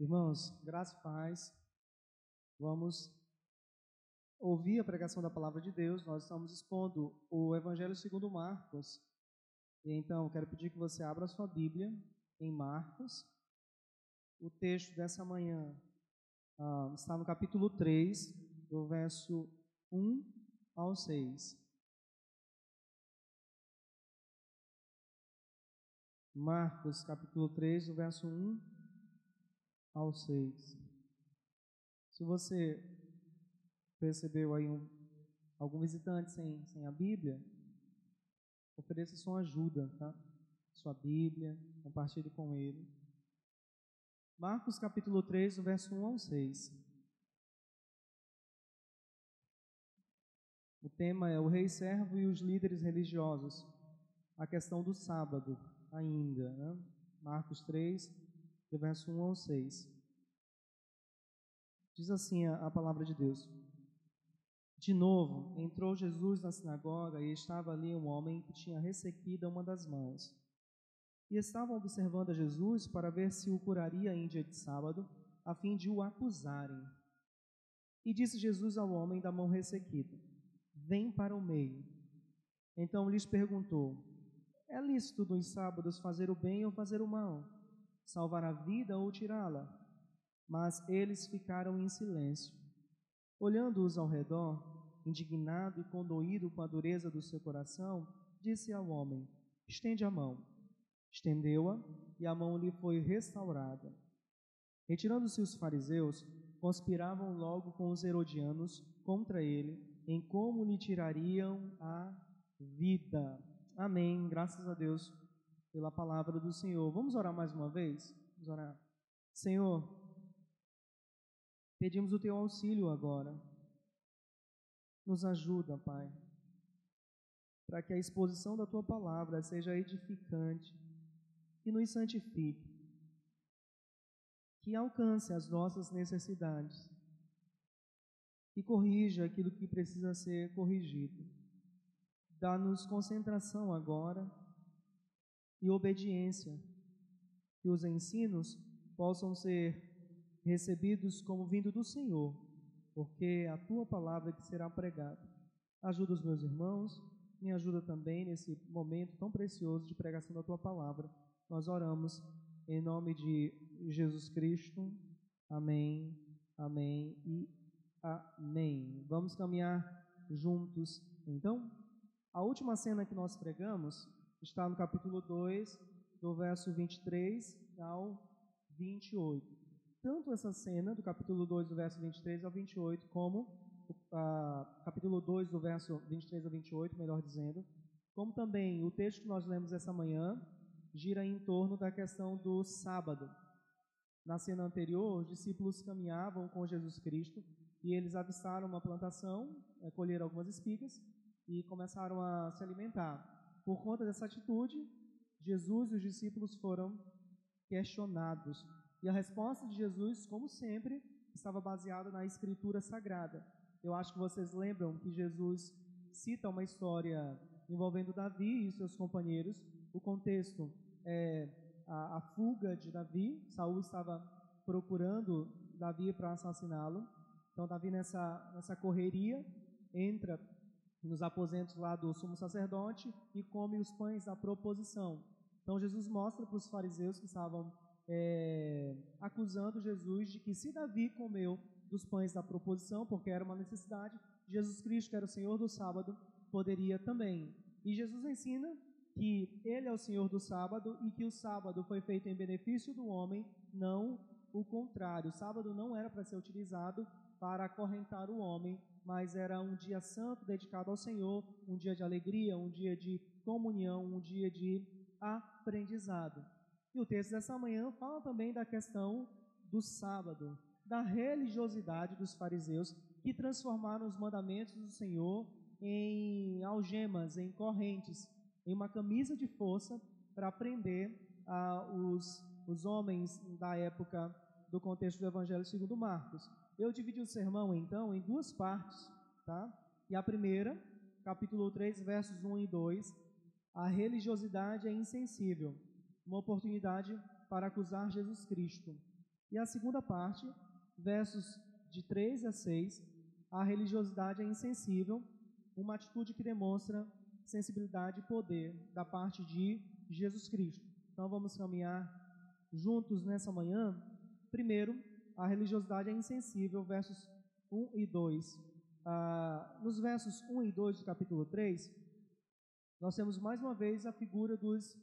Irmãos, graça e paz. Vamos ouvir a pregação da palavra de Deus. Nós estamos expondo o Evangelho segundo Marcos. E então, quero pedir que você abra a sua Bíblia em Marcos. O texto dessa manhã ah, está no capítulo 3, do verso 1 ao 6. Marcos, capítulo 3, do verso 1 ao 6. Se você percebeu aí um, algum visitante sem, sem a Bíblia, ofereça sua ajuda, tá? Sua Bíblia, compartilhe com ele. Marcos capítulo 3, do verso 1 ao 6. O tema é o rei servo e os líderes religiosos. A questão do sábado ainda, né? Marcos 3, do verso 1 ao 6. Diz assim a, a palavra de Deus. De novo, entrou Jesus na sinagoga e estava ali um homem que tinha ressequida uma das mãos. E estavam observando a Jesus para ver se o curaria em dia de sábado, a fim de o acusarem. E disse Jesus ao homem da mão ressequida: Vem para o meio. Então lhes perguntou: É lícito nos sábados fazer o bem ou fazer o mal? Salvar a vida ou tirá-la. Mas eles ficaram em silêncio. Olhando-os ao redor, indignado e condoído com a dureza do seu coração, disse ao homem: Estende a mão. Estendeu-a e a mão lhe foi restaurada. Retirando-se os fariseus, conspiravam logo com os herodianos contra ele, em como lhe tirariam a vida. Amém. Graças a Deus pela palavra do Senhor. Vamos orar mais uma vez? Vamos orar. Senhor, pedimos o teu auxílio agora. Nos ajuda, Pai, para que a exposição da tua palavra seja edificante e nos santifique, que alcance as nossas necessidades e corrija aquilo que precisa ser corrigido. Dá-nos concentração agora e obediência, que os ensinos possam ser recebidos como vindo do Senhor, porque é a tua palavra que será pregada. Ajuda os meus irmãos, me ajuda também nesse momento tão precioso de pregação da tua palavra. Nós oramos em nome de Jesus Cristo. Amém, amém e amém. Vamos caminhar juntos então? A última cena que nós pregamos está no capítulo 2, do verso 23 ao 28. Tanto essa cena do capítulo 2, do verso 23 ao 28, como uh, capítulo 2, do verso 23 ao 28, melhor dizendo, como também o texto que nós lemos essa manhã, gira em torno da questão do sábado. Na cena anterior, os discípulos caminhavam com Jesus Cristo e eles avistaram uma plantação, eh, colheram algumas espigas e começaram a se alimentar. Por conta dessa atitude, Jesus e os discípulos foram questionados. E a resposta de Jesus, como sempre, estava baseada na Escritura Sagrada. Eu acho que vocês lembram que Jesus cita uma história envolvendo Davi e seus companheiros. O contexto é a, a fuga de Davi. Saul estava procurando Davi para assassiná-lo. Então, Davi, nessa, nessa correria, entra nos aposentos lá do sumo sacerdote e come os pães da proposição. Então Jesus mostra para os fariseus que estavam é, acusando Jesus de que se Davi comeu dos pães da proposição, porque era uma necessidade, Jesus Cristo, que era o Senhor do sábado, poderia também. E Jesus ensina que Ele é o Senhor do sábado e que o sábado foi feito em benefício do homem, não o contrário. O sábado não era para ser utilizado para acorrentar o homem, mas era um dia santo dedicado ao Senhor, um dia de alegria, um dia de comunhão, um dia de aprendizado. E o texto dessa manhã fala também da questão do sábado, da religiosidade dos fariseus que transformaram os mandamentos do Senhor em algemas, em correntes, em uma camisa de força para prender ah, os, os homens da época do contexto do Evangelho segundo Marcos. Eu dividi o sermão, então, em duas partes, tá? E a primeira, capítulo 3, versos 1 e 2, a religiosidade é insensível, uma oportunidade para acusar Jesus Cristo. E a segunda parte, versos de 3 a 6, a religiosidade é insensível, uma atitude que demonstra sensibilidade e poder da parte de Jesus Cristo. Então vamos caminhar juntos nessa manhã. Primeiro, a religiosidade é insensível, versos 1 e 2. Ah, nos versos 1 e 2 do capítulo 3, nós temos mais uma vez a figura dos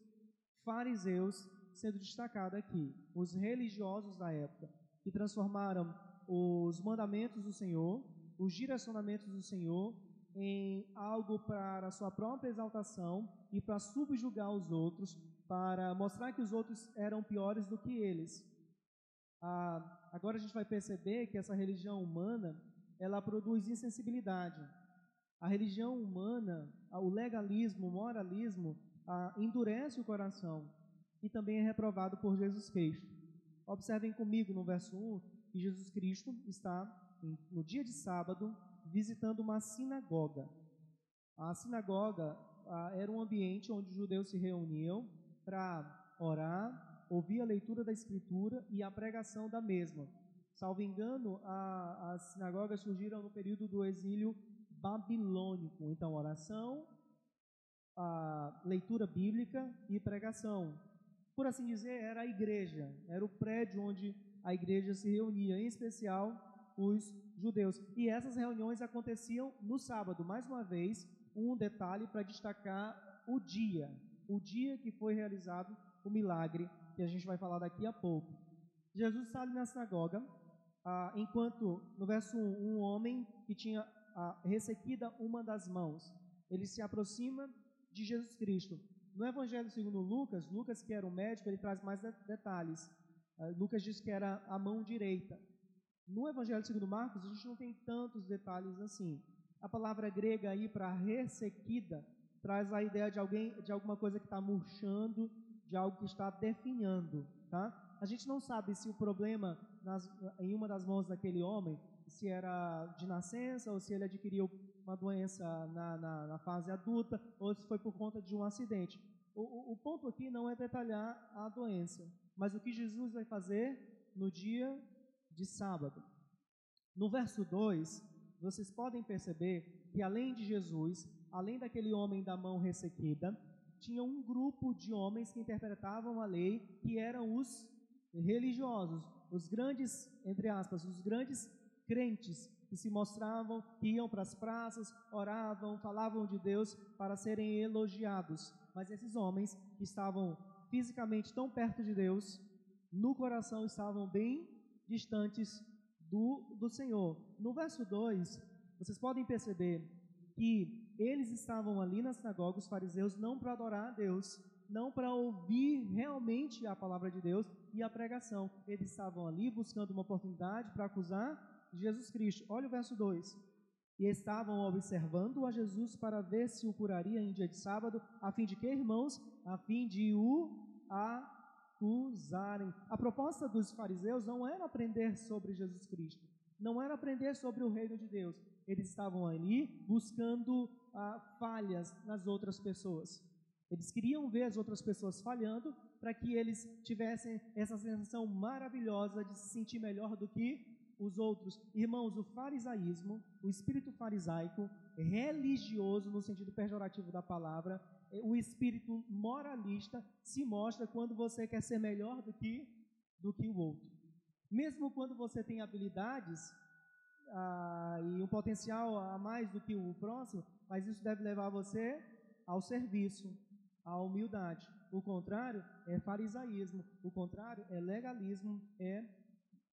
fariseus sendo destacada aqui, os religiosos da época, que transformaram os mandamentos do Senhor, os direcionamentos do Senhor, em algo para a sua própria exaltação e para subjugar os outros, para mostrar que os outros eram piores do que eles. Ah, agora a gente vai perceber que essa religião humana ela produz insensibilidade. A religião humana, o legalismo, o moralismo, ah, endurece o coração e também é reprovado por Jesus Cristo. Observem comigo no verso 1 que Jesus Cristo está no dia de sábado visitando uma sinagoga. A sinagoga ah, era um ambiente onde os judeus se reuniam para orar, ouvir a leitura da Escritura e a pregação da mesma. Salvo engano, a, as sinagogas surgiram no período do exílio babilônico. Então, oração, a leitura bíblica e pregação. Por assim dizer, era a igreja, era o prédio onde a igreja se reunia, em especial os judeus. E essas reuniões aconteciam no sábado. Mais uma vez, um detalhe para destacar o dia, o dia que foi realizado o milagre, que a gente vai falar daqui a pouco. Jesus ali na sinagoga, ah, enquanto no verso 1, um homem que tinha ah, ressequida uma das mãos, ele se aproxima de Jesus Cristo. No Evangelho segundo Lucas, Lucas que era o médico, ele traz mais detalhes. Ah, Lucas diz que era a mão direita. No Evangelho segundo Marcos, a gente não tem tantos detalhes assim. A palavra grega aí para ressequida traz a ideia de alguém, de alguma coisa que está murchando, de algo que está definhando, tá? A gente não sabe se o problema nas, em uma das mãos daquele homem, se era de nascença ou se ele adquiriu uma doença na, na, na fase adulta ou se foi por conta de um acidente. O, o, o ponto aqui não é detalhar a doença, mas o que Jesus vai fazer no dia de sábado. No verso 2, vocês podem perceber que além de Jesus, além daquele homem da mão ressequida, tinha um grupo de homens que interpretavam a lei, que eram os religiosos, os grandes, entre aspas, os grandes crentes que se mostravam, que iam para as praças, oravam, falavam de Deus para serem elogiados. Mas esses homens que estavam fisicamente tão perto de Deus, no coração estavam bem distantes do, do Senhor. No verso 2, vocês podem perceber que eles estavam ali na sinagoga, os fariseus, não para adorar a Deus, não para ouvir realmente a palavra de Deus e a pregação. Eles estavam ali buscando uma oportunidade para acusar Jesus Cristo. Olha o verso 2. E estavam observando a Jesus para ver se o curaria em dia de sábado, a fim de que, irmãos? A fim de o acusarem. A proposta dos fariseus não era aprender sobre Jesus Cristo, não era aprender sobre o reino de Deus. Eles estavam ali buscando ah, falhas nas outras pessoas. Eles queriam ver as outras pessoas falhando para que eles tivessem essa sensação maravilhosa de se sentir melhor do que os outros. Irmãos, o farisaísmo, o espírito farisaico, religioso no sentido pejorativo da palavra, o espírito moralista se mostra quando você quer ser melhor do que, do que o outro. Mesmo quando você tem habilidades ah, e um potencial a mais do que o próximo, mas isso deve levar você ao serviço, à humildade. O contrário é farisaísmo, o contrário é legalismo, é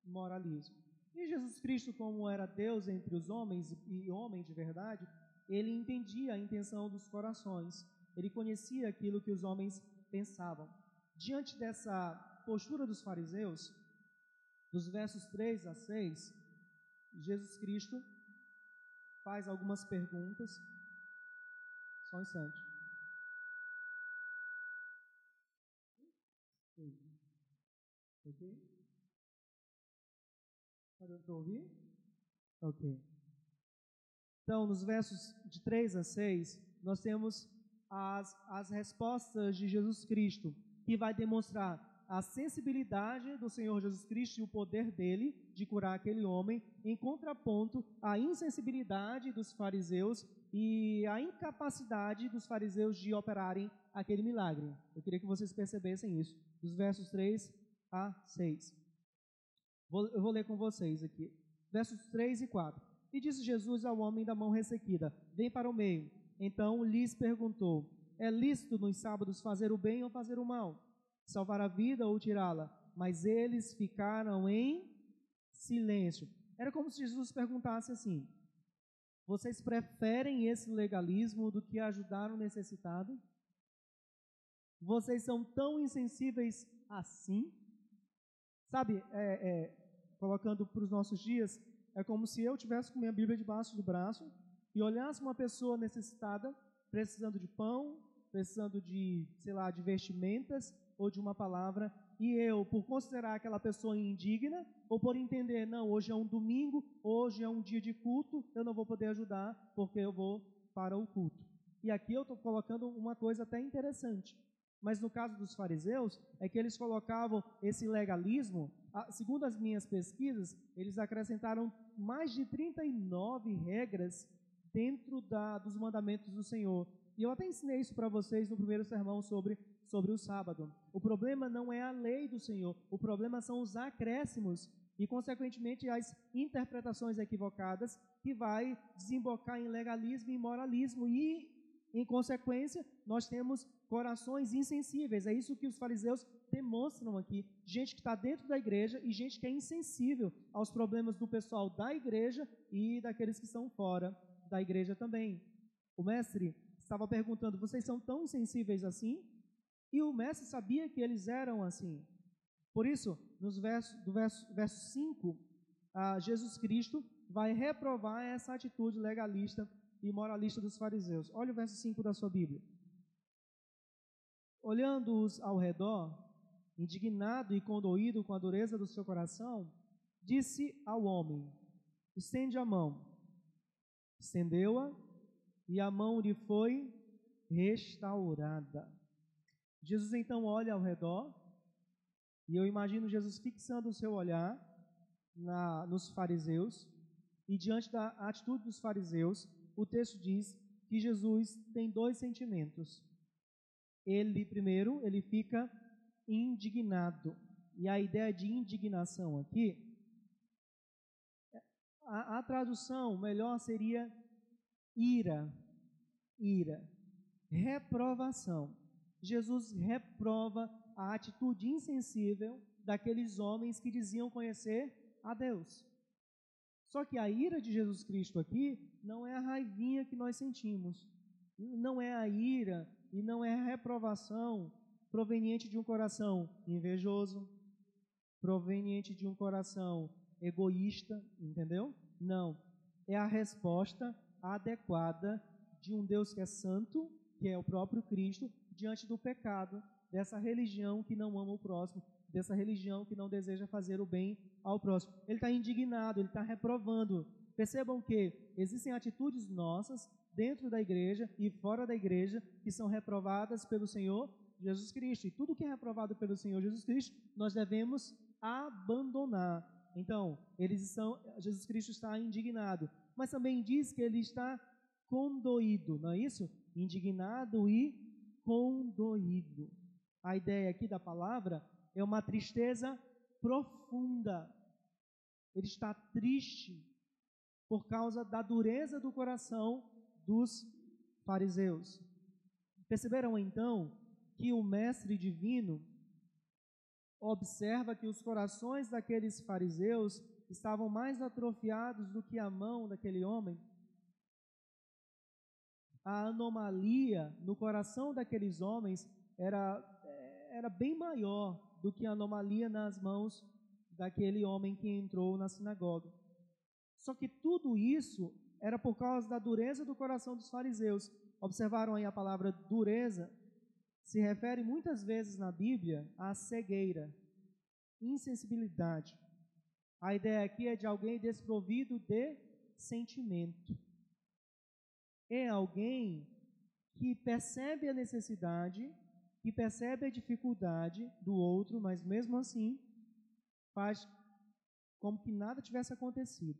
moralismo. E Jesus Cristo, como era Deus entre os homens e homem de verdade, ele entendia a intenção dos corações. Ele conhecia aquilo que os homens pensavam. Diante dessa postura dos fariseus, dos versos 3 a 6, Jesus Cristo faz algumas perguntas. Só um instante. Ok? Está dando para ouvir? Ok. Então, nos versos de 3 a 6, nós temos as, as respostas de Jesus Cristo, que vai demonstrar a sensibilidade do Senhor Jesus Cristo e o poder dele de curar aquele homem, em contraponto à insensibilidade dos fariseus e à incapacidade dos fariseus de operarem aquele milagre. Eu queria que vocês percebessem isso, dos versos 3 a 6. Vou, eu vou ler com vocês aqui, versos 3 e 4. E disse Jesus ao homem da mão ressequida: Vem para o meio. Então lhes perguntou: É lícito nos sábados fazer o bem ou fazer o mal? salvar a vida ou tirá-la, mas eles ficaram em silêncio. Era como se Jesus perguntasse assim: Vocês preferem esse legalismo do que ajudar o necessitado? Vocês são tão insensíveis assim? Sabe, é, é, colocando para os nossos dias, é como se eu tivesse com minha Bíblia debaixo do braço e olhasse uma pessoa necessitada, precisando de pão, precisando de, sei lá, de vestimentas, ou de uma palavra, e eu, por considerar aquela pessoa indigna, ou por entender, não, hoje é um domingo, hoje é um dia de culto, eu não vou poder ajudar porque eu vou para o culto. E aqui eu estou colocando uma coisa até interessante. Mas no caso dos fariseus, é que eles colocavam esse legalismo, segundo as minhas pesquisas, eles acrescentaram mais de 39 regras dentro da, dos mandamentos do Senhor. E eu até ensinei isso para vocês no primeiro sermão sobre sobre o sábado. O problema não é a lei do Senhor, o problema são os acréscimos e, consequentemente, as interpretações equivocadas que vai desembocar em legalismo e moralismo e, em consequência, nós temos corações insensíveis. É isso que os fariseus demonstram aqui. Gente que está dentro da igreja e gente que é insensível aos problemas do pessoal da igreja e daqueles que estão fora da igreja também. O mestre estava perguntando: vocês são tão insensíveis assim? E o mestre sabia que eles eram assim. Por isso, nos versos, do verso, verso 5, ah, Jesus Cristo vai reprovar essa atitude legalista e moralista dos fariseus. Olha o verso 5 da sua Bíblia. Olhando-os ao redor, indignado e condoído com a dureza do seu coração, disse ao homem: Estende a mão. Estendeu-a, e a mão lhe foi restaurada. Jesus então olha ao redor, e eu imagino Jesus fixando o seu olhar na, nos fariseus, e diante da atitude dos fariseus, o texto diz que Jesus tem dois sentimentos. Ele, primeiro, ele fica indignado. E a ideia de indignação aqui, a, a tradução melhor seria ira, ira, reprovação. Jesus reprova a atitude insensível daqueles homens que diziam conhecer a Deus. Só que a ira de Jesus Cristo aqui não é a raivinha que nós sentimos, não é a ira e não é a reprovação proveniente de um coração invejoso, proveniente de um coração egoísta, entendeu? Não. É a resposta adequada de um Deus que é santo, que é o próprio Cristo, diante do pecado dessa religião que não ama o próximo, dessa religião que não deseja fazer o bem ao próximo. Ele está indignado, ele está reprovando. Percebam que existem atitudes nossas dentro da igreja e fora da igreja que são reprovadas pelo Senhor Jesus Cristo. E tudo que é reprovado pelo Senhor Jesus Cristo, nós devemos abandonar. Então, eles são, Jesus Cristo está indignado, mas também diz que ele está condoído, não é isso? Indignado e condoído. A ideia aqui da palavra é uma tristeza profunda. Ele está triste por causa da dureza do coração dos fariseus. Perceberam então que o mestre divino observa que os corações daqueles fariseus estavam mais atrofiados do que a mão daquele homem? A anomalia no coração daqueles homens era, era bem maior do que a anomalia nas mãos daquele homem que entrou na sinagoga. Só que tudo isso era por causa da dureza do coração dos fariseus. Observaram aí a palavra dureza? Se refere muitas vezes na Bíblia à cegueira, insensibilidade. A ideia aqui é de alguém desprovido de sentimento é alguém que percebe a necessidade, que percebe a dificuldade do outro, mas mesmo assim faz como que nada tivesse acontecido.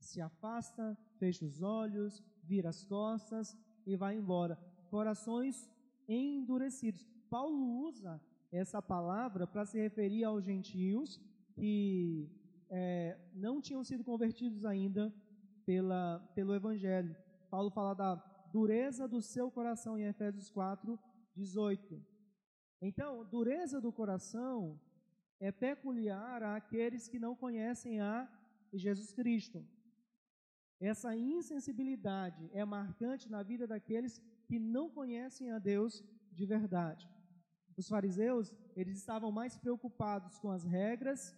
Se afasta, fecha os olhos, vira as costas e vai embora. Corações endurecidos. Paulo usa essa palavra para se referir aos gentios que é, não tinham sido convertidos ainda pela, pelo Evangelho. Paulo fala da dureza do seu coração em Efésios 4, 18. Então, dureza do coração é peculiar àqueles que não conhecem a Jesus Cristo. Essa insensibilidade é marcante na vida daqueles que não conhecem a Deus de verdade. Os fariseus, eles estavam mais preocupados com as regras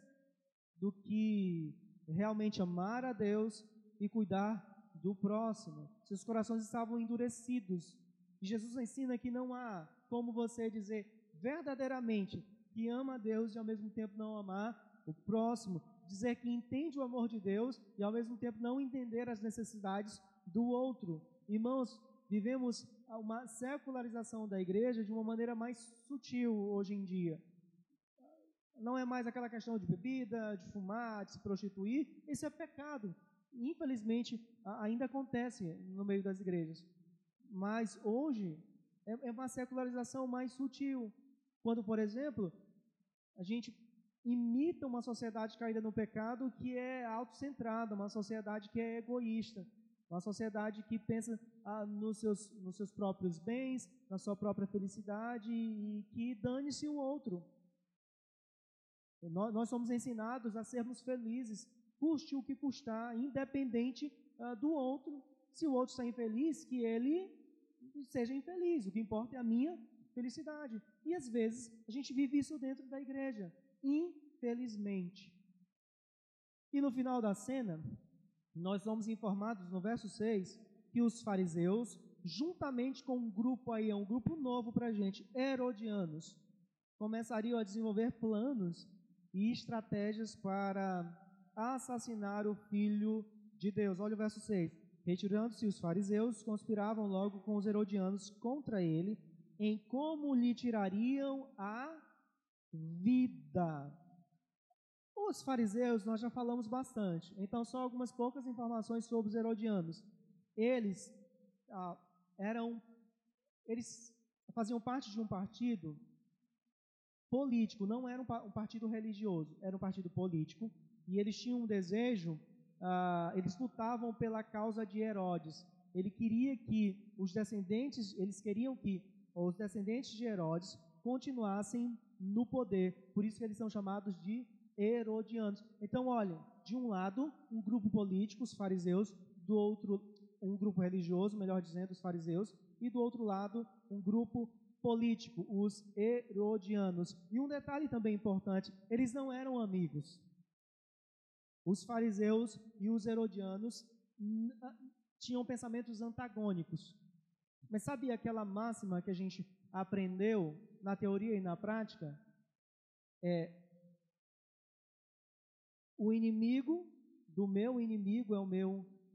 do que realmente amar a Deus e cuidar do próximo. Seus corações estavam endurecidos. E Jesus ensina que não há como você dizer verdadeiramente que ama a Deus e ao mesmo tempo não amar o próximo, dizer que entende o amor de Deus e ao mesmo tempo não entender as necessidades do outro. Irmãos, vivemos uma secularização da igreja de uma maneira mais sutil hoje em dia. Não é mais aquela questão de bebida, de fumar, de se prostituir. Isso é pecado. Infelizmente, ainda acontece no meio das igrejas. Mas hoje é, é uma secularização mais sutil. Quando, por exemplo, a gente imita uma sociedade caída no pecado que é autocentrada, uma sociedade que é egoísta, uma sociedade que pensa ah, nos, seus, nos seus próprios bens, na sua própria felicidade e, que dane-se o outro. Nós, nós, somos ensinados a sermos felizes, custe o que custar, independente ah, do outro. Se o outro está infeliz, que ele seja infeliz. O que importa é a minha felicidade. E às vezes a gente vive isso dentro da igreja, infelizmente. E no final da cena, nós somos informados no verso 6 que os fariseus, juntamente com um grupo aí, é um grupo novo para a gente, herodianos, começariam a desenvolver planos e estratégias para assassinar o filho de Deus. Olha o verso 6. Retirando-se os fariseus, conspiravam logo com os herodianos contra ele em como lhe tirariam a vida. Os fariseus, nós já falamos bastante, então só algumas poucas informações sobre os herodianos. Eles ah, eram, eles faziam parte de um partido político, não era um, partido religioso, era um partido político, e eles tinham um desejo, ah, eles lutavam pela causa de Herodes. Ele queria que os descendentes, eles queriam que os descendentes de Herodes continuassem no poder. Por isso que eles são chamados de herodianos. Então, olha, de um lado, um grupo político, os fariseus, do outro, um grupo religioso, melhor dizendo, os fariseus, e do outro lado, um grupo político, os herodianos. E um detalhe também importante: eles não eram amigos. Os fariseus e os herodianos tinham pensamentos antagônicos. Mas sabe aquela máxima que a gente aprendeu na teoria e na prática? É o inimigo do meu inimigo é o meu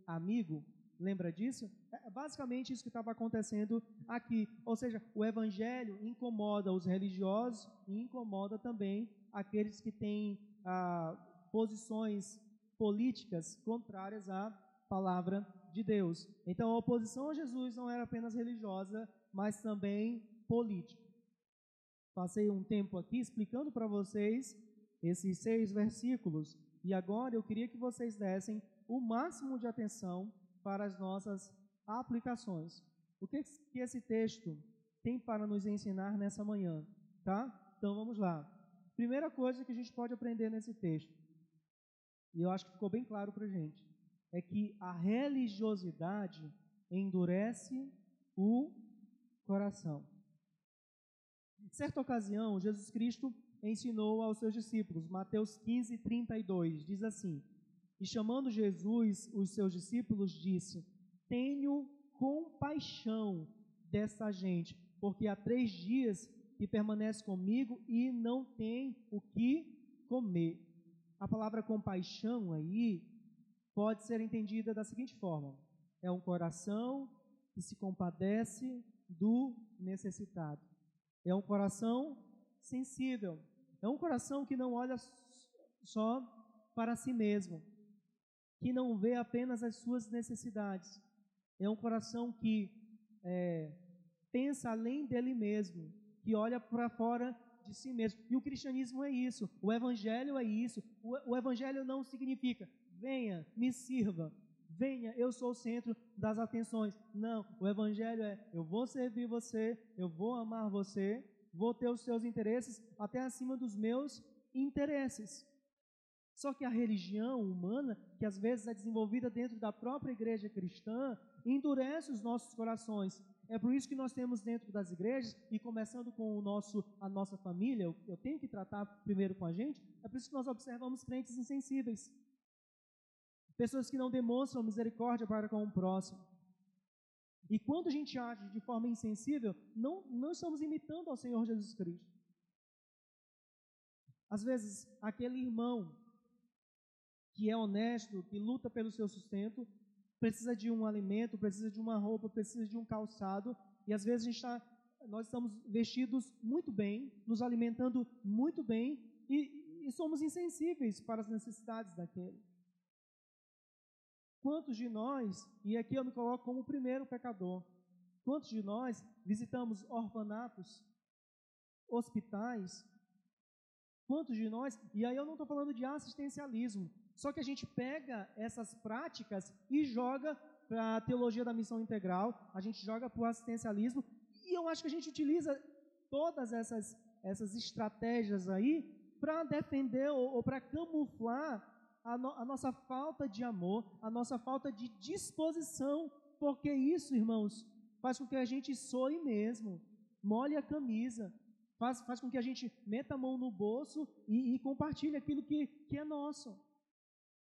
amigo. Lembra disso? É basicamente isso que estava acontecendo aqui. Ou seja, o evangelho incomoda os religiosos e incomoda também aqueles que têm ah, posições políticas contrárias à palavra de Deus. Então a oposição a Jesus não era apenas religiosa, mas também política. Passei um tempo aqui explicando para vocês esses seis versículos e agora eu queria que vocês dessem o máximo de atenção para as nossas aplicações. O que, esse texto tem para nos ensinar nessa manhã, tá? Então vamos lá. Primeira coisa que a gente pode aprender nesse texto, e eu acho que ficou bem claro para a gente é que a religiosidade endurece o coração. Em certa ocasião, Jesus Cristo ensinou aos seus discípulos, Mateus 15, 32, diz assim: E chamando Jesus os seus discípulos, disse: Tenho compaixão dessa gente, porque há três dias que permanece comigo e não tem o que comer. A palavra compaixão aí pode ser entendida da seguinte forma: é um coração que se compadece do necessitado. É um coração sensível. É um coração que não olha só para si mesmo, que não vê apenas as suas necessidades. É um coração que é, pensa além dele mesmo, que olha para fora de si mesmo. E o cristianismo é isso, o evangelho é isso. O, o evangelho não significa venha, me sirva, venha, eu sou o centro das atenções. Não, o evangelho é eu vou servir você, eu vou amar você, vou ter os seus interesses até acima dos meus interesses. Só que a religião humana, que às vezes é desenvolvida dentro da própria igreja cristã, endurece os nossos corações. É por isso que nós temos dentro das igrejas, e começando com o nosso, a nossa família, eu, tenho que tratar primeiro com a gente, é por isso que nós observamos crentes insensíveis. Pessoas que não demonstram misericórdia para com o próximo. E quando a gente age de forma insensível, não, não estamos imitando ao Senhor Jesus Cristo. Às vezes, aquele irmão que é honesto, que luta pelo seu sustento, precisa de um alimento, precisa de uma roupa, precisa de um calçado, e às vezes a gente tá, nós estamos vestidos muito bem, nos alimentando muito bem, e, e somos insensíveis para as necessidades daquele. Quantos de nós, e aqui eu me coloco como o primeiro pecador, quantos de nós visitamos orfanatos, hospitais, quantos de nós, e aí eu não estou falando de assistencialismo, só que a gente pega essas práticas e joga para a teologia da missão integral, a gente joga para o assistencialismo, e eu acho que a gente utiliza todas essas, essas estratégias aí para defender ou, ou para camuflar a, no, a nossa falta de amor, a nossa falta de disposição, porque isso, irmãos, faz com que a gente soe mesmo, molhe a camisa, faz, faz com que a gente meta a mão no bolso e, e compartilhe aquilo que, que é nosso.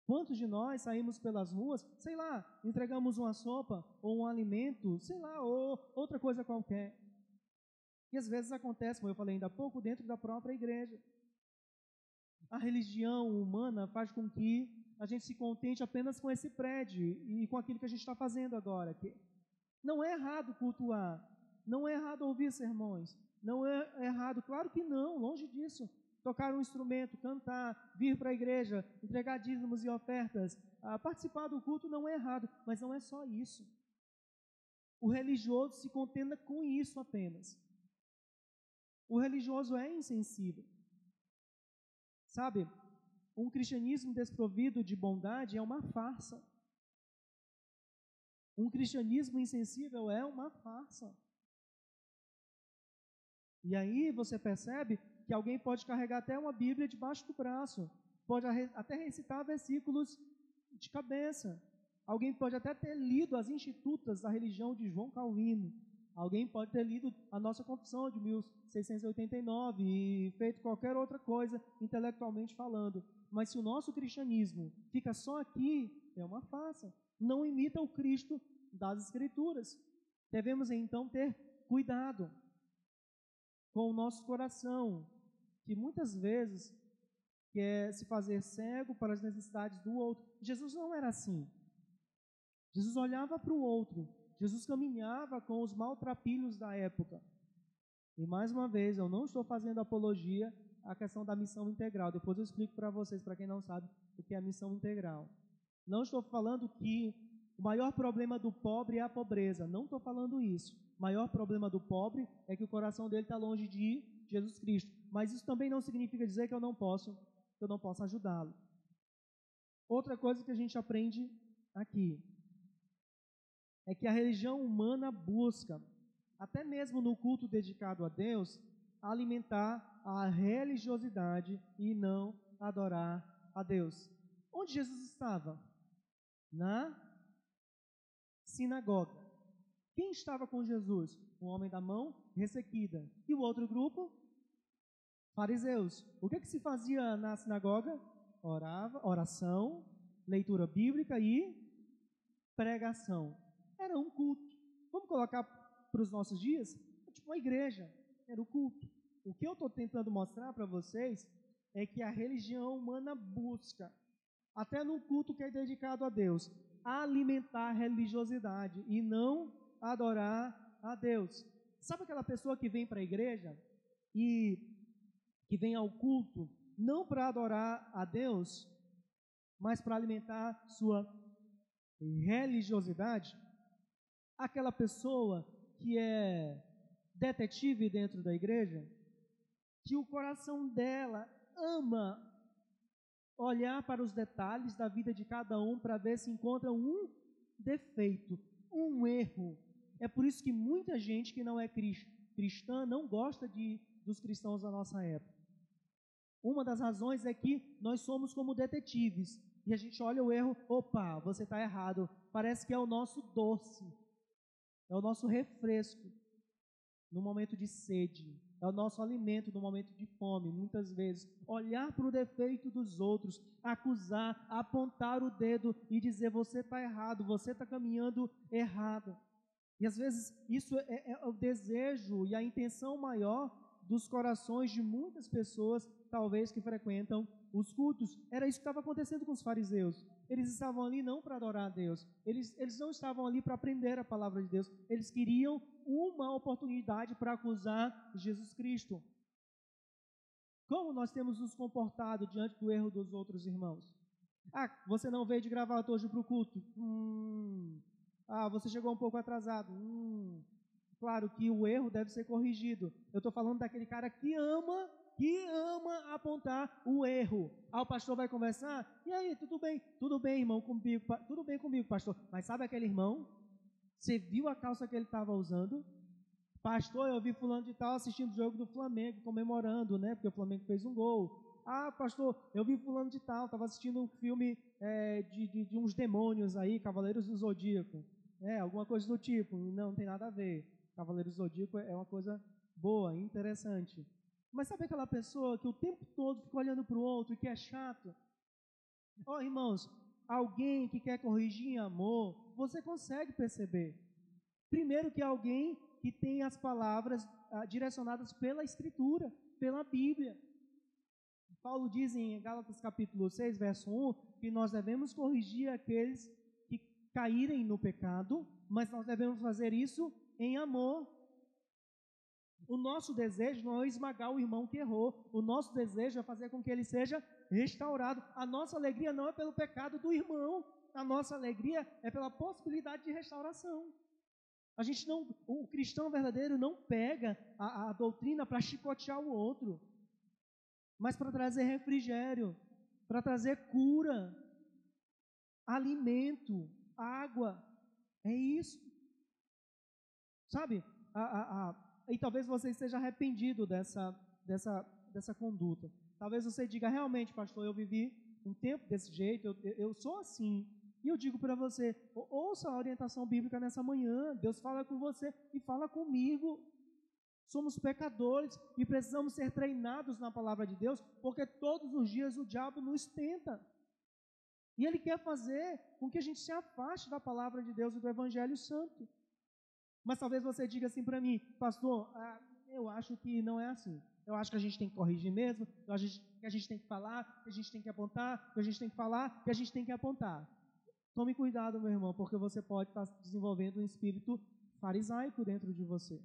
Quantos de nós saímos pelas ruas, sei lá, entregamos uma sopa ou um alimento, sei lá, ou outra coisa qualquer. E às vezes acontece, como eu falei ainda há pouco, dentro da própria igreja. A religião humana faz com que a gente se contente apenas com esse prédio e com aquilo que a gente está fazendo agora. Que não é errado cultuar, não é errado ouvir sermões, não é errado, claro que não, longe disso tocar um instrumento, cantar, vir para a igreja, entregar dízimos e ofertas, ah, participar do culto não é errado, mas não é só isso. O religioso se contenta com isso apenas. O religioso é insensível. Sabe, um cristianismo desprovido de bondade é uma farsa. Um cristianismo insensível é uma farsa. E aí você percebe que alguém pode carregar até uma Bíblia debaixo do braço, pode até recitar versículos de cabeça. Alguém pode até ter lido as institutas da religião de João Calvino. Alguém pode ter lido a nossa confissão de 1689 e feito qualquer outra coisa intelectualmente falando. Mas se o nosso cristianismo fica só aqui, é uma farsa. Não imita o Cristo das Escrituras. Devemos então ter cuidado com o nosso coração, que muitas vezes quer se fazer cego para as necessidades do outro. Jesus não era assim. Jesus olhava para o outro. Jesus caminhava com os maltrapilhos da época. E mais uma vez, eu não estou fazendo apologia à questão da missão integral. Depois eu explico para vocês, para quem não sabe, o que é a missão integral. Não estou falando que o maior problema do pobre é a pobreza. Não estou falando isso. O maior problema do pobre é que o coração dele está longe de Jesus Cristo mas isso também não significa dizer que eu não posso, que eu não posso ajudá-lo. Outra coisa que a gente aprende aqui é que a religião humana busca, até mesmo no culto dedicado a Deus, alimentar a religiosidade e não adorar a Deus. Onde Jesus estava? Na sinagoga. Quem estava com Jesus? Um homem da mão ressequida. E o outro grupo? Fariseus. O que, que se fazia na sinagoga? Orava, oração, leitura bíblica e pregação. Era um culto. Vamos colocar para os nossos dias? É tipo uma igreja. Era o culto. O que eu estou tentando mostrar para vocês é que a religião humana busca, até no culto que é dedicado a Deus, alimentar a religiosidade e não adorar a Deus. Sabe aquela pessoa que vem para a igreja e que vem ao culto não para adorar a Deus, mas para alimentar sua religiosidade? Aquela pessoa que é detetive dentro da igreja, que o coração dela ama olhar para os detalhes da vida de cada um para ver se encontra um defeito, um erro. É por isso que muita gente que não é cristã não gosta de, dos cristãos da nossa época. Uma das razões é que nós somos como detetives e a gente olha o erro, opa, você está errado. Parece que é o nosso doce, é o nosso refresco no momento de sede, é o nosso alimento no momento de fome, muitas vezes. Olhar para o defeito dos outros, acusar, apontar o dedo e dizer: você está errado, você está caminhando errado. E às vezes isso é, é, é o desejo e a intenção maior dos corações de muitas pessoas, talvez que frequentam os cultos. Era isso que estava acontecendo com os fariseus. Eles estavam ali não para adorar a Deus, eles, eles não estavam ali para aprender a palavra de Deus, eles queriam uma oportunidade para acusar Jesus Cristo. Como nós temos nos comportado diante do erro dos outros irmãos? Ah, você não veio de gravata hoje para o culto? Hum. Ah, você chegou um pouco atrasado? Hum. Claro que o erro deve ser corrigido. Eu estou falando daquele cara que ama que ama apontar o erro. Ah, o pastor vai conversar, e aí, tudo bem? Tudo bem, irmão, comigo, tudo bem comigo, pastor. Mas sabe aquele irmão? Você viu a calça que ele estava usando? Pastor, eu vi fulano de tal assistindo o jogo do Flamengo, comemorando, né? Porque o Flamengo fez um gol. Ah, pastor, eu vi fulano de tal, estava assistindo um filme é, de, de, de, uns demônios aí, Cavaleiros do Zodíaco. É, alguma coisa do tipo. Não, não tem nada a ver. Cavaleiros do Zodíaco é uma coisa boa, interessante. Mas sabe aquela pessoa que o tempo todo fica olhando para o outro e que é chato? Ó, oh, irmãos, alguém que quer corrigir em amor, você consegue perceber. Primeiro que alguém que tem as palavras ah, direcionadas pela Escritura, pela Bíblia. Paulo diz em Gálatas capítulo 6, verso 1, que nós devemos corrigir aqueles que caírem no pecado, mas nós devemos fazer isso em amor. O nosso desejo não é esmagar o irmão que errou. O nosso desejo é fazer com que ele seja restaurado. A nossa alegria não é pelo pecado do irmão. A nossa alegria é pela possibilidade de restauração. A gente não, o cristão verdadeiro não pega a, a doutrina para chicotear o outro, mas para trazer refrigério, para trazer cura, alimento, água. É isso. Sabe? A, a, a e talvez você esteja arrependido dessa, dessa, dessa conduta. Talvez você diga, realmente, pastor, eu vivi um tempo desse jeito, eu, eu sou assim. E eu digo para você, ouça a orientação bíblica nessa manhã, Deus fala com você e fala comigo. Somos pecadores e precisamos ser treinados na palavra de Deus, porque todos os dias o diabo nos tenta. E ele quer fazer com que a gente se afaste da palavra de Deus e do Evangelho Santo. Mas talvez você diga assim para mim, pastor, ah, eu acho que não é assim. Eu acho que a gente tem que corrigir mesmo, que a gente tem que falar, que a gente tem que apontar, que a gente tem que falar, que a gente tem que apontar. Tome cuidado, meu irmão, porque você pode estar desenvolvendo um espírito farisaico dentro de você.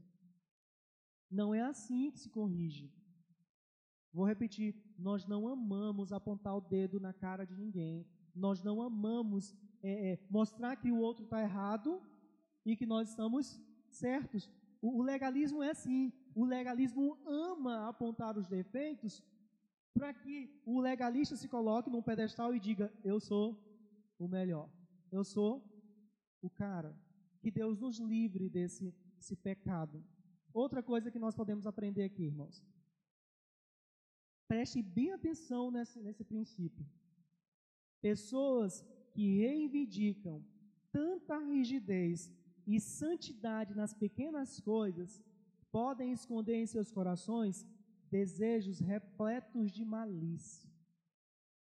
Não é assim que se corrige. Vou repetir: nós não amamos apontar o dedo na cara de ninguém. Nós não amamos é, é, mostrar que o outro está errado e que nós estamos certos. O legalismo é assim. O legalismo ama apontar os defeitos para que o legalista se coloque num pedestal e diga: Eu sou o melhor. Eu sou o cara. Que Deus nos livre desse, pecado. Outra coisa que nós podemos aprender aqui, irmãos. Preste bem atenção nesse, nesse princípio. Pessoas que reivindicam tanta rigidez e santidade nas pequenas coisas podem esconder em seus corações desejos repletos de malícia.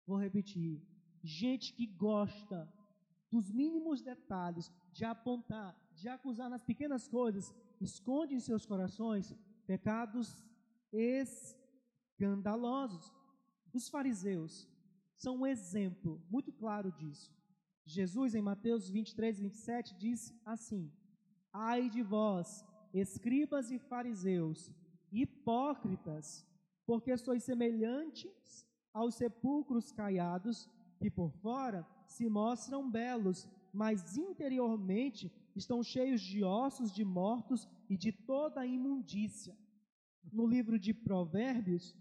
Vou repetir. Gente que gosta dos mínimos detalhes, de apontar, de acusar nas pequenas coisas, esconde em seus corações pecados escandalosos. Os fariseus são um exemplo muito claro disso. Jesus, em Mateus 23, 27, diz assim: Ai de vós, escribas e fariseus, hipócritas, porque sois semelhantes aos sepulcros caiados, que por fora se mostram belos, mas interiormente estão cheios de ossos de mortos e de toda a imundícia. No livro de Provérbios,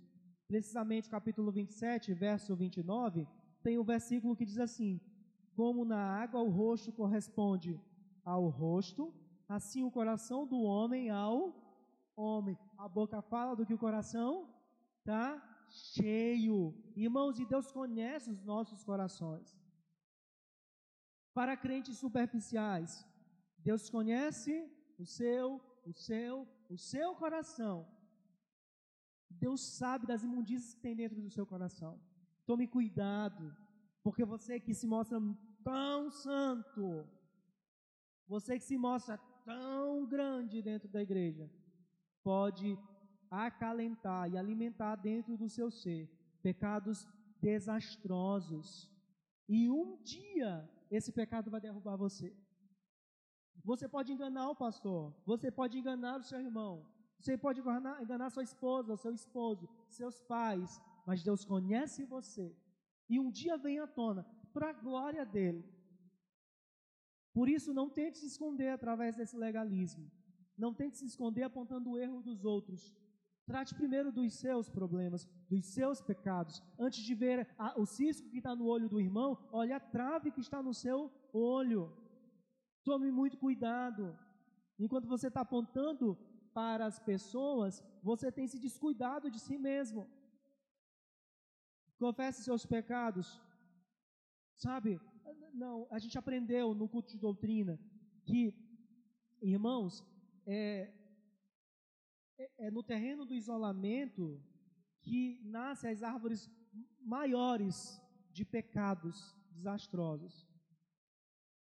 precisamente capítulo 27, verso 29, tem um versículo que diz assim: Como na água o rosto corresponde ao rosto, assim o coração do homem ao homem. A boca fala do que o coração está cheio. Irmãos, e Deus conhece os nossos corações. Para crentes superficiais, Deus conhece o seu, o seu, o seu coração. Deus sabe das imundícias que tem dentro do seu coração. Tome cuidado, porque você que se mostra tão santo, você que se mostra tão grande dentro da igreja, pode acalentar e alimentar dentro do seu ser pecados desastrosos. E um dia esse pecado vai derrubar você. Você pode enganar o pastor, você pode enganar o seu irmão, você pode enganar, enganar sua esposa, seu esposo, seus pais, mas Deus conhece você. E um dia vem à tona, para a glória dele. Por isso, não tente se esconder através desse legalismo. Não tente se esconder apontando o erro dos outros. Trate primeiro dos seus problemas, dos seus pecados. Antes de ver a, o cisco que está no olho do irmão, olhe a trave que está no seu olho. Tome muito cuidado. Enquanto você está apontando para as pessoas, você tem se descuidado de si mesmo. Confesse seus pecados. Sabe, não, a gente aprendeu no culto de doutrina que, irmãos, é, é, é no terreno do isolamento que nascem as árvores maiores de pecados desastrosos.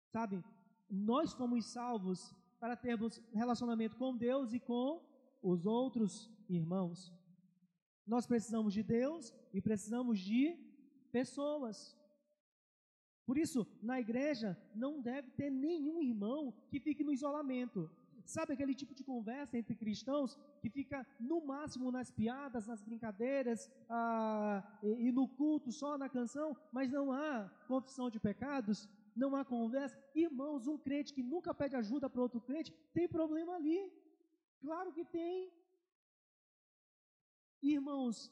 Sabe, nós fomos salvos para termos relacionamento com Deus e com os outros irmãos. Nós precisamos de Deus e precisamos de pessoas. Por isso, na igreja não deve ter nenhum irmão que fique no isolamento. Sabe aquele tipo de conversa entre cristãos que fica no máximo nas piadas, nas brincadeiras ah, e, e no culto, só na canção, mas não há confissão de pecados? não há conversa. Irmãos, um crente que nunca pede ajuda para outro crente, tem problema ali. Claro que tem. Irmãos,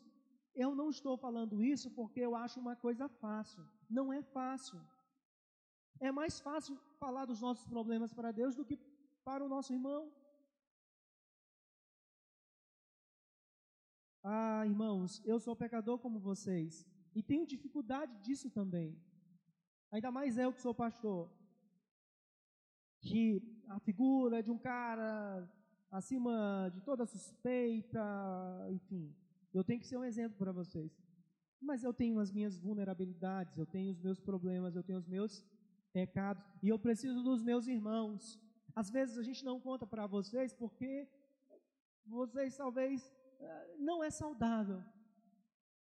eu não estou falando isso porque eu acho uma coisa fácil. Não é fácil. É mais fácil falar dos nossos problemas para Deus do que para o nosso irmão. Ah, irmãos, eu sou pecador como vocês e tenho dificuldade disso também. Ainda mais eu que sou pastor. Que a figura de um cara acima de toda suspeita, enfim. Eu tenho que ser um exemplo para vocês. Mas eu tenho as minhas vulnerabilidades, eu tenho os meus problemas, eu tenho os meus pecados e eu preciso dos meus irmãos. Às vezes a gente não conta para vocês porque vocês talvez eh, não é saudável.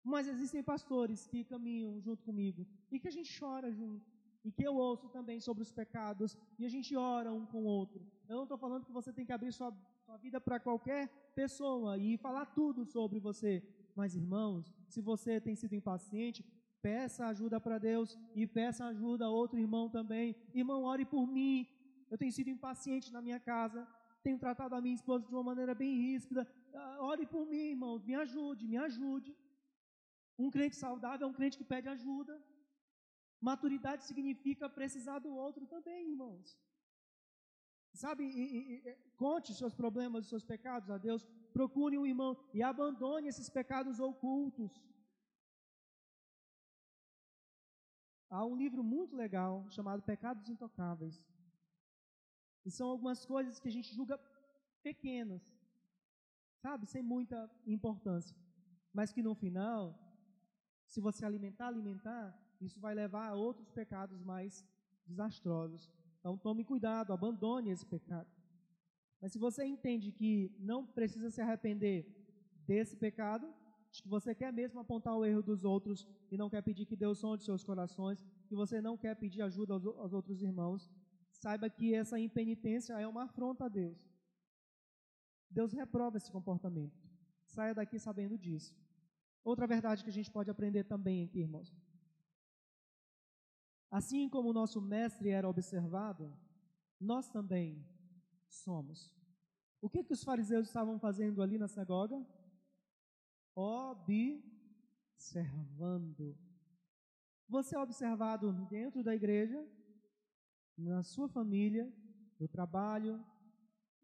Mas existem pastores que caminham junto comigo e que a gente chora junto. E que eu ouço também sobre os pecados e a gente ora um com o outro. Eu não estou falando que você tem que abrir sua, sua vida para qualquer pessoa e falar tudo sobre você. Mas, irmãos, se você tem sido impaciente, peça ajuda para Deus e peça ajuda a outro irmão também. Irmão, ore por mim. Eu tenho sido impaciente na minha casa, tenho tratado a minha esposa de uma maneira bem ríspida. Ah, ore por mim, irmão, me ajude, me ajude. Um crente saudável é um crente que pede ajuda. Maturidade significa precisar do outro também, irmãos. Sabe, e, e, e, conte seus problemas, seus pecados a Deus, procure um irmão e abandone esses pecados ocultos. Há um livro muito legal chamado Pecados Intocáveis. E são algumas coisas que a gente julga pequenas, sabe, sem muita importância, mas que no final se você alimentar, alimentar, isso vai levar a outros pecados mais desastrosos. Então tome cuidado, abandone esse pecado. Mas se você entende que não precisa se arrepender desse pecado, de que você quer mesmo apontar o erro dos outros e não quer pedir que Deus sonde seus corações, que você não quer pedir ajuda aos, aos outros irmãos, saiba que essa impenitência é uma afronta a Deus. Deus reprova esse comportamento. Saia daqui sabendo disso. Outra verdade que a gente pode aprender também aqui, irmãos. Assim como o nosso mestre era observado, nós também somos. O que, que os fariseus estavam fazendo ali na sinagoga? Observando. Você é observado dentro da igreja, na sua família, no trabalho,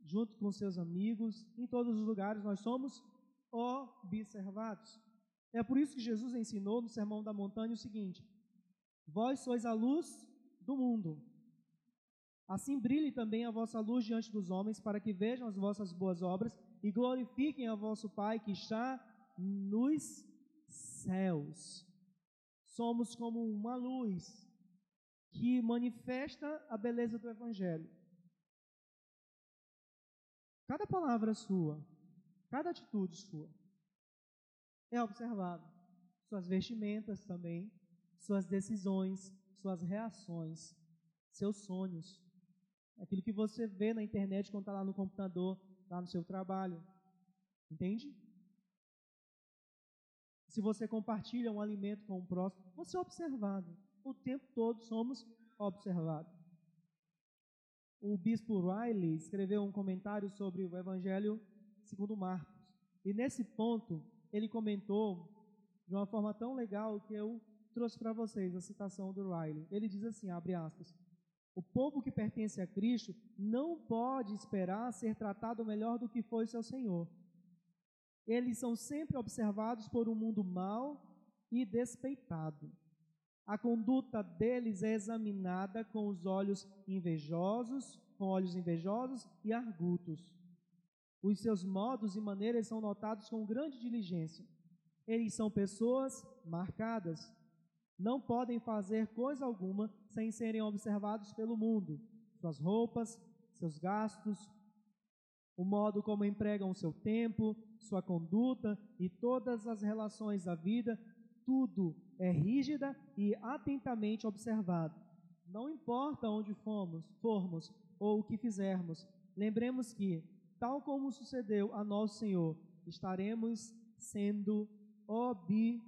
junto com seus amigos, em todos os lugares nós somos observados. É por isso que Jesus ensinou no Sermão da Montanha o seguinte: Vós sois a luz do mundo. Assim brilhe também a vossa luz diante dos homens, para que vejam as vossas boas obras e glorifiquem a vosso Pai que está nos céus. Somos como uma luz que manifesta a beleza do Evangelho. Cada palavra sua, cada atitude sua é observado. Suas vestimentas também, suas decisões, suas reações, seus sonhos, aquilo que você vê na internet quando está lá no computador, lá no seu trabalho. Entende? Se você compartilha um alimento com o próximo, você é observado. O tempo todo somos observados. O bispo Riley escreveu um comentário sobre o Evangelho segundo Marcos. E nesse ponto, ele comentou de uma forma tão legal que eu trouxe para vocês a citação do Riley. Ele diz assim, abre aspas, o povo que pertence a Cristo não pode esperar ser tratado melhor do que foi seu Senhor. Eles são sempre observados por um mundo mau e despeitado. A conduta deles é examinada com os olhos invejosos, com olhos invejosos e argutos. Os seus modos e maneiras são notados com grande diligência. Eles são pessoas marcadas. Não podem fazer coisa alguma sem serem observados pelo mundo. Suas roupas, seus gastos, o modo como empregam o seu tempo, sua conduta e todas as relações da vida, tudo é rígida e atentamente observado. Não importa onde fomos, formos ou o que fizermos, lembremos que tal como sucedeu a nosso Senhor, estaremos sendo observados.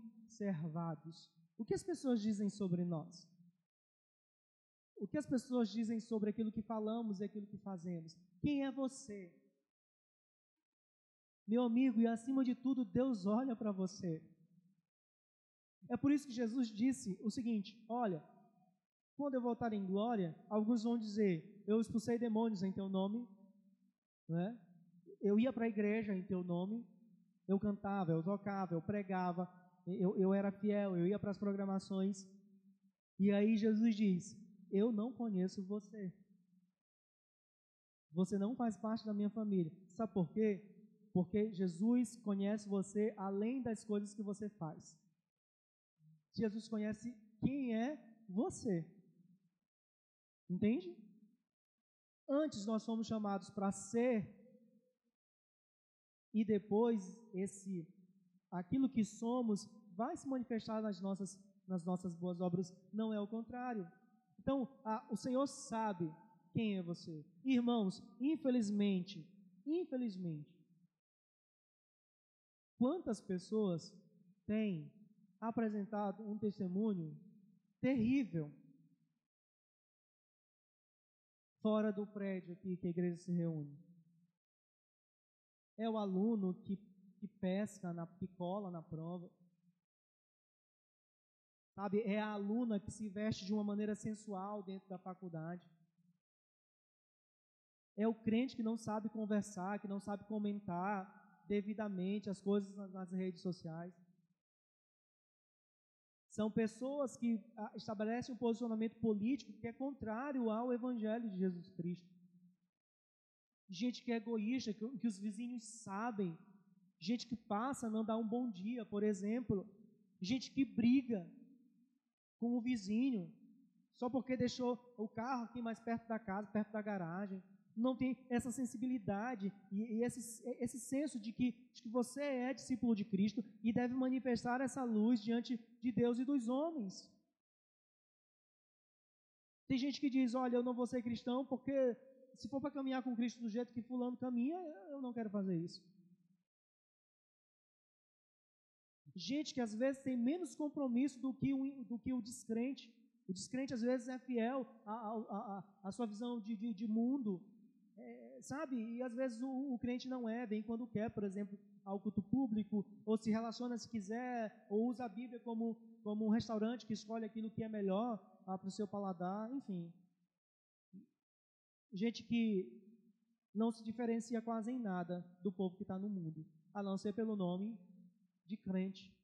O que as pessoas dizem sobre nós? O que as pessoas dizem sobre aquilo que falamos e aquilo que fazemos? Quem é você? Meu amigo, e acima de tudo, Deus olha para você. É por isso que Jesus disse o seguinte: Olha, quando eu voltar em glória, alguns vão dizer: Eu expulsei demônios em teu nome, né? Eu ia para a igreja em teu nome, eu cantava, eu tocava, eu pregava, eu, eu era fiel, eu ia para as programações. E aí Jesus diz: Eu não conheço você. Você não faz parte da minha família. Sabe por quê? Porque Jesus conhece você além das coisas que você faz. Jesus conhece quem é você. Entende? Antes nós somos chamados para ser e depois esse aquilo que somos vai se manifestar nas nossas nas nossas boas obras, não é o contrário. Então, a, o Senhor sabe quem é você. Irmãos, infelizmente, infelizmente, quantas pessoas têm apresentado um testemunho terrível fora do prédio aqui que a igreja se reúne. É o aluno que, que pesca, na, que cola na prova. Sabe, é a aluna que se veste de uma maneira sensual dentro da faculdade. É o crente que não sabe conversar, que não sabe comentar devidamente as coisas nas, redes sociais. São pessoas que ah, estabelecem um posicionamento político que é contrário ao Evangelho de Jesus Cristo gente que é egoísta, que os vizinhos sabem, gente que passa a não dar um bom dia, por exemplo, gente que briga com o vizinho só porque deixou o carro aqui mais perto da casa, perto da garagem. Não tem essa sensibilidade e, e esse, esse senso de que, de que você é discípulo de Cristo e deve manifestar essa luz diante de Deus e dos homens. Tem gente que diz: Olha, eu não vou ser cristão porque se for para caminhar com Cristo do jeito que fulano caminha, eu não quero fazer isso. Gente que às vezes tem menos compromisso do que o, do que o descrente. O descrente às vezes é fiel à, à, à sua visão de, de, de mundo, é, sabe? E às vezes o, o, crente não é, vem quando quer, por exemplo, ao culto público, ou se relaciona se quiser, ou usa a Bíblia como, como um restaurante que escolhe aquilo que é melhor ah, para o seu paladar, enfim. Gente que não se diferencia quase em nada do povo que está no mundo, a não ser pelo nome de crente.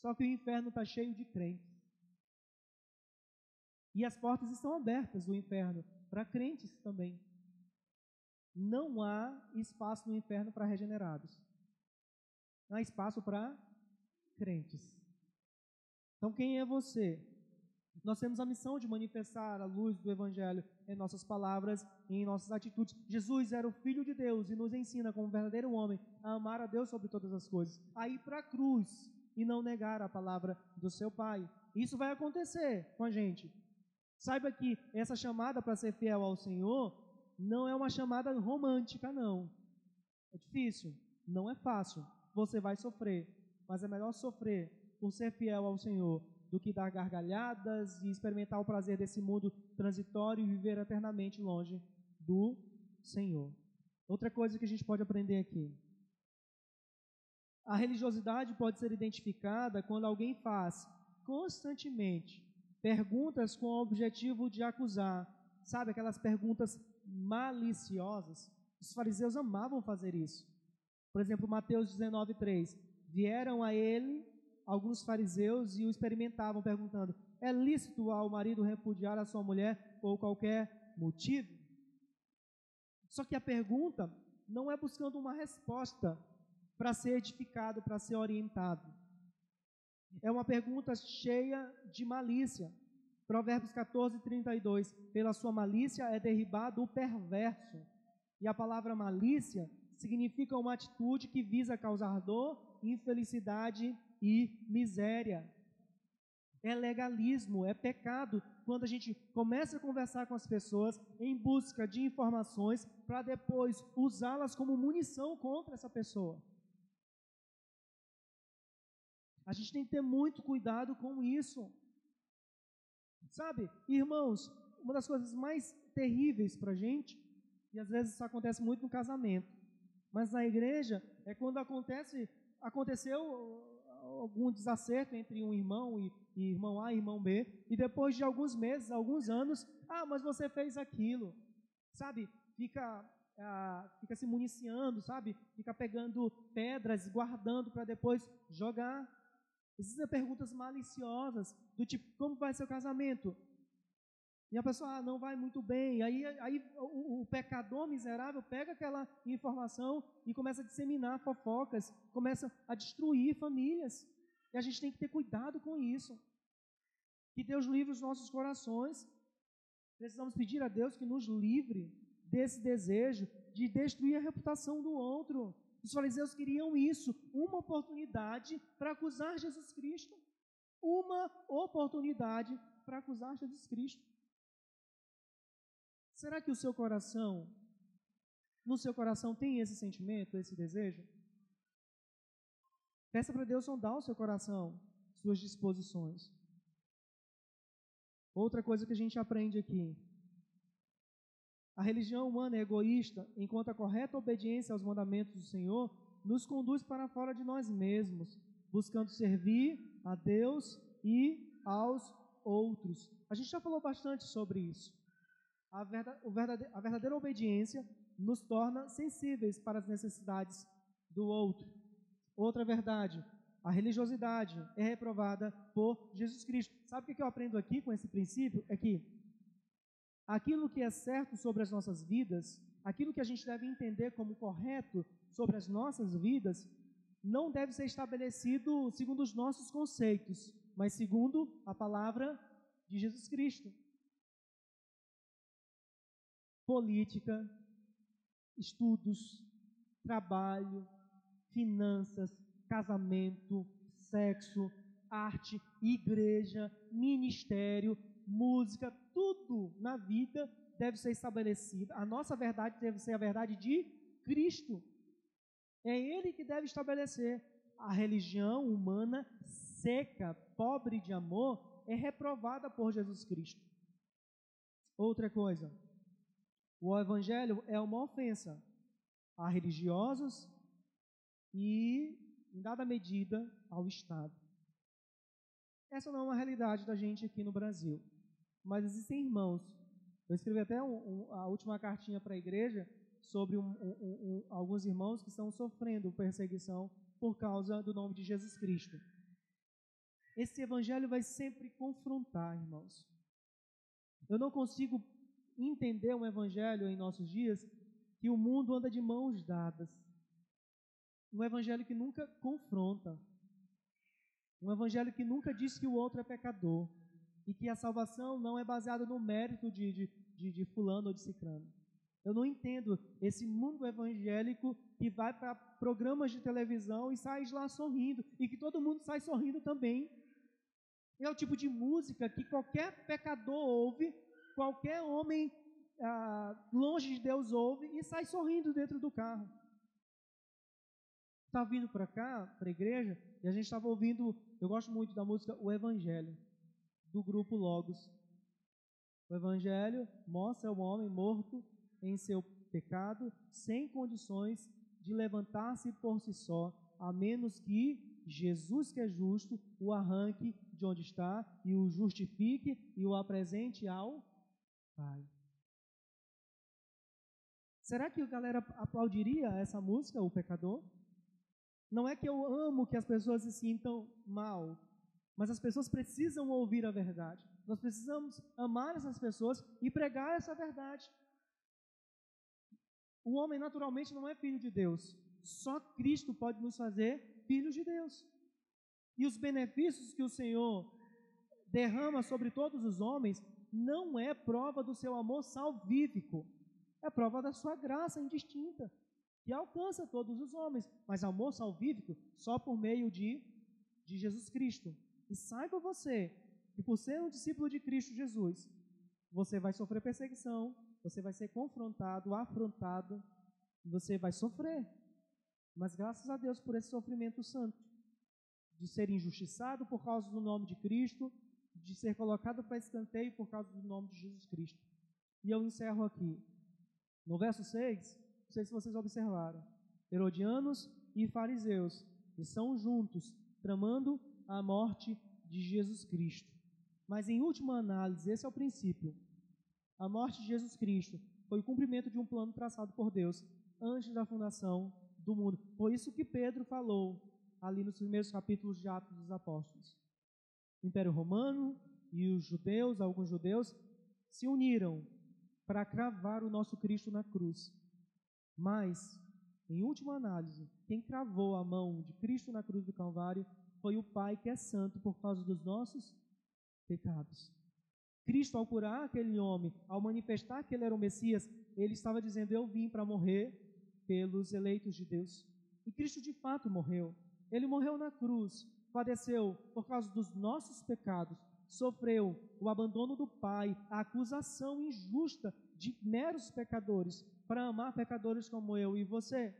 Só que o inferno está cheio de crentes. E as portas estão abertas do inferno para crentes também. Não há espaço no inferno para regenerados. Não há espaço para crentes. Então, quem é você? Nós temos a missão de manifestar a luz do Evangelho em nossas palavras e em nossas atitudes. Jesus era o Filho de Deus e nos ensina, como verdadeiro homem, a amar a Deus sobre todas as coisas, a ir para a cruz e não negar a palavra do seu Pai. Isso vai acontecer com a gente. Saiba que essa chamada para ser fiel ao Senhor não é uma chamada romântica, não. É difícil, não é fácil. Você vai sofrer, mas é melhor sofrer por ser fiel ao Senhor do que dar gargalhadas e experimentar o prazer desse mundo transitório e viver eternamente longe do Senhor. Outra coisa que a gente pode aprender aqui. A religiosidade pode ser identificada quando alguém faz constantemente perguntas com o objetivo de acusar, sabe, aquelas perguntas maliciosas. Os fariseus amavam fazer isso. Por exemplo, Mateus 19:3. Vieram a ele alguns fariseus e o experimentavam perguntando: "É lícito ao marido repudiar a sua mulher por qualquer motivo?" Só que a pergunta não é buscando uma resposta para ser edificado, para ser orientado. É uma pergunta cheia de malícia. Provérbios 14, 32. Pela sua malícia é derribado o perverso. E a palavra malícia significa uma atitude que visa causar dor, infelicidade e miséria. É legalismo, é pecado quando a gente começa a conversar com as pessoas em busca de informações para depois usá-las como munição contra essa pessoa. A gente tem que ter muito cuidado com isso. Sabe, irmãos, uma das coisas mais terríveis para a gente, e às vezes isso acontece muito no casamento, mas na igreja é quando acontece, aconteceu algum desacerto entre um irmão e, e irmão A e irmão B, e depois de alguns meses, alguns anos, ah, mas você fez aquilo, sabe? Fica ah, fica se municiando, sabe? Fica pegando pedras, guardando para depois jogar. Existem perguntas maliciosas, do tipo, como vai seu casamento? E a pessoa ah, não vai muito bem. Aí, aí o, o, pecador miserável pega aquela informação e começa a disseminar fofocas, começa a destruir famílias. E a gente tem que ter cuidado com isso. Que Deus livre os nossos corações. Precisamos pedir a Deus que nos livre desse desejo de destruir a reputação do outro. Os fariseus queriam isso, uma oportunidade para acusar Jesus Cristo. Uma oportunidade para acusar Jesus Cristo. Será que o seu coração, no seu coração tem esse sentimento, esse desejo? Peça para Deus sondar o seu coração, suas disposições. Outra coisa que a gente aprende aqui. A religião humana é egoísta, enquanto a correta obediência aos mandamentos do Senhor nos conduz para fora de nós mesmos, buscando servir a Deus e aos outros. A gente já falou bastante sobre isso a, verdade, a verdadeira obediência nos torna sensíveis para as necessidades do outro. Outra verdade, a religiosidade é reprovada por Jesus Cristo. Sabe o que eu aprendo aqui com esse princípio? É que aquilo que é certo sobre as nossas vidas, aquilo que a gente deve entender como correto sobre as nossas vidas, não deve ser estabelecido segundo os nossos conceitos, mas segundo a palavra de Jesus Cristo política, estudos, trabalho, finanças, casamento, sexo, arte, igreja, ministério, música, tudo na vida deve ser estabelecido. A nossa verdade deve ser a verdade de Cristo. É Ele que deve estabelecer. A religião humana seca, pobre de amor, é reprovada por Jesus Cristo. Outra coisa, o Evangelho é uma ofensa a religiosos e, em dada medida, ao Estado. Essa não é uma realidade da gente aqui no Brasil, mas existem irmãos. Eu escrevi até um, um, a última cartinha para a igreja sobre um, alguns irmãos que estão sofrendo perseguição por causa do nome de Jesus Cristo. Esse evangelho vai sempre confrontar, irmãos. Eu não consigo entender um evangelho em nossos dias que o mundo anda de mãos dadas. Um evangelho que nunca confronta. Um evangelho que nunca diz que o outro é pecador. E que a salvação não é baseada no mérito de, de, de, de fulano ou de ciclano. Eu não entendo esse mundo evangélico que vai para programas de televisão e sai de lá sorrindo. E que todo mundo sai sorrindo também. É o tipo de música que qualquer pecador ouve, qualquer homem ah, longe de Deus ouve e sai sorrindo dentro do carro. Estava vindo para cá, para a igreja, e a gente estava ouvindo, eu gosto muito da música O Evangelho, do grupo Logos. O Evangelho mostra o homem morto em seu pecado, sem condições de levantar-se por si só, a menos que Jesus, que é justo, o arranque de onde está e o justifique e o apresente ao Pai. Será que a galera aplaudiria essa música, O Pecador? Não é que eu amo que as pessoas se sintam mal, mas as pessoas precisam ouvir a verdade. Nós precisamos amar essas pessoas e pregar essa verdade. O homem naturalmente não é filho de Deus. Só Cristo pode nos fazer filhos de Deus. E os benefícios que o Senhor derrama sobre todos os homens não é prova do seu amor salvífico, é prova da sua graça indistinta, que alcança todos os homens, mas amor salvífico só por meio de, de Jesus Cristo. E saiba você que por ser um discípulo de Cristo Jesus, você vai sofrer perseguição, você vai ser confrontado, afrontado, você vai sofrer. Mas graças a Deus por esse sofrimento santo, de ser injustiçado por causa do nome de Cristo, de ser colocado para escanteio por causa do nome de Jesus Cristo. E eu encerro aqui. No verso 6, não sei se vocês observaram, Herodianos e fariseus estão juntos, tramando a morte de Jesus Cristo. Mas em última análise, esse é o princípio. A morte de Jesus Cristo foi o cumprimento de um plano traçado por Deus antes da fundação do mundo. Foi isso que Pedro falou ali nos primeiros capítulos de Atos dos Apóstolos. Império Romano e os judeus, alguns judeus, se uniram para cravar o nosso Cristo na cruz. Mas, em última análise, quem cravou a mão de Cristo na cruz do Calvário foi o Pai que é santo por causa dos nossos pecados. Cristo, ao curar aquele homem, ao manifestar que ele era o Messias, ele estava dizendo: Eu vim para morrer pelos eleitos de Deus. E Cristo de fato morreu. Ele morreu na cruz, padeceu por causa dos nossos pecados, sofreu o abandono do Pai, a acusação injusta de meros pecadores, para amar pecadores como eu e você.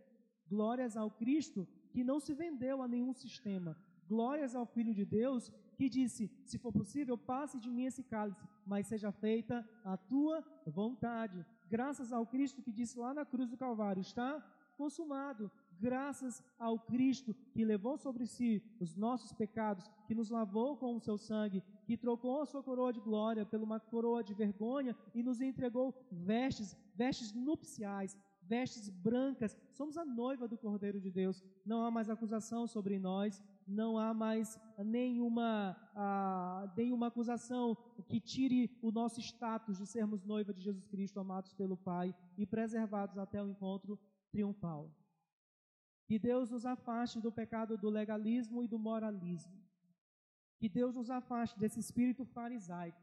Glórias ao Cristo que não se vendeu a nenhum sistema. Glórias ao Filho de Deus que disse: Se for possível, passe de mim esse cálice, mas seja feita a tua vontade. Graças ao Cristo que disse lá na cruz do Calvário: Está consumado graças ao Cristo que levou sobre si os nossos pecados, que nos lavou com o seu sangue, que trocou a sua coroa de glória por uma coroa de vergonha e nos entregou vestes, vestes nupciais, vestes brancas. Somos a noiva do Cordeiro de Deus. Não há mais acusação sobre nós, não há mais nenhuma, ah, nenhuma acusação que tire o nosso status de sermos noiva de Jesus Cristo, amados pelo Pai e preservados até o encontro triunfal. Que Deus nos afaste do pecado do legalismo e do moralismo. Que Deus nos afaste desse espírito farisaico.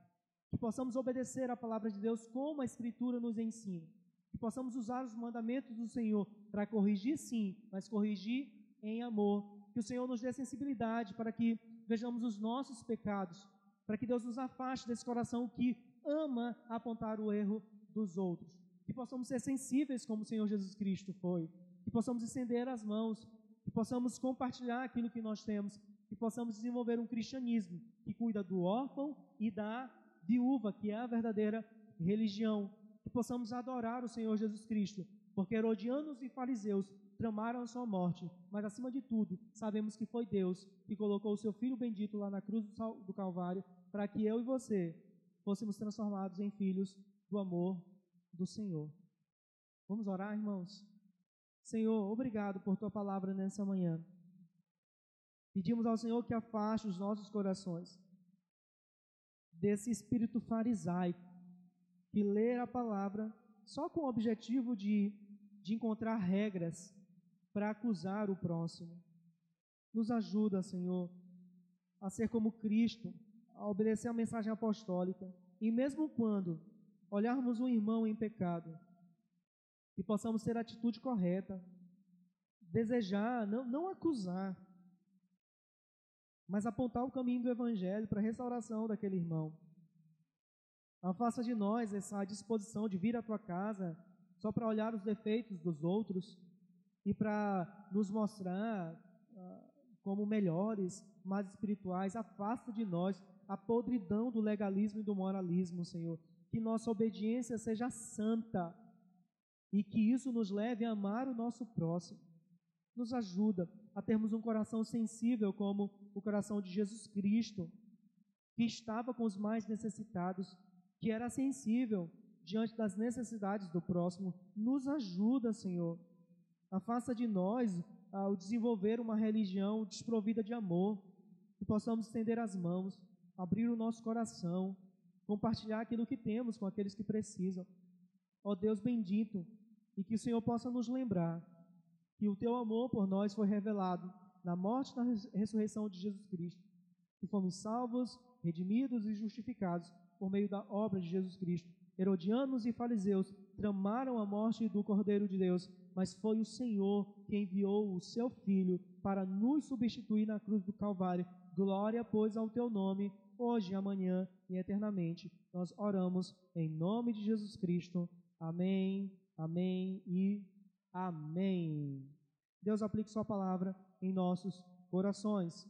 Que possamos obedecer a palavra de Deus como a Escritura nos ensina. Que possamos usar os mandamentos do Senhor para corrigir, sim, mas corrigir em amor. Que o Senhor nos dê sensibilidade para que vejamos os nossos pecados, para que Deus nos afaste desse coração que ama apontar o erro dos outros, que possamos ser sensíveis como o Senhor Jesus Cristo foi, que possamos estender as mãos, que possamos compartilhar aquilo que nós temos, que possamos desenvolver um cristianismo que cuida do órfão e da viúva, que é a verdadeira religião, que possamos adorar o Senhor Jesus Cristo, porque herodianos e fariseus tramaram a sua morte, mas acima de tudo, sabemos que foi Deus que colocou o seu Filho bendito lá na cruz do Calvário, para que eu e você fôssemos transformados em filhos do amor do Senhor. Vamos orar, irmãos? Senhor, obrigado por tua palavra nessa manhã. Pedimos ao Senhor que afaste os nossos corações desse espírito farisaico que lê a palavra só com o objetivo de, de encontrar regras para acusar o próximo. Nos ajuda, Senhor, a ser como Cristo, a obedecer a mensagem apostólica, e mesmo quando olharmos um irmão em pecado, que possamos ter a atitude correta, desejar, não, não acusar, mas apontar o caminho do Evangelho para a restauração daquele irmão. Afasta de nós essa disposição de vir à tua casa só para olhar os defeitos dos outros e para nos mostrar uh, como melhores, mais espirituais. Afasta de nós a podridão do legalismo e do moralismo, Senhor. Que nossa obediência seja santa e que isso nos leve a amar o nosso próximo. Nos ajuda a termos um coração sensível como o coração de Jesus Cristo, que estava com os mais necessitados, que era sensível diante das necessidades do próximo. Nos ajuda, Senhor. Afasta de nós ao desenvolver uma religião desprovida de amor, que possamos estender as mãos, abrir o nosso coração, compartilhar aquilo que temos com aqueles que precisam. Ó Deus bendito, e que o Senhor possa nos lembrar que o teu amor por nós foi revelado na morte e na ressurreição de Jesus Cristo, que fomos salvos, redimidos e justificados por meio da obra de Jesus Cristo. Herodianos e fariseus tramaram a morte do Cordeiro de Deus, mas foi o Senhor que enviou o seu Filho para nos substituir na cruz do Calvário. Glória, pois, ao teu nome, hoje, amanhã e eternamente. Nós oramos em nome de Jesus Cristo. Amém. Amém e amém. Deus aplique Sua palavra em nossos corações.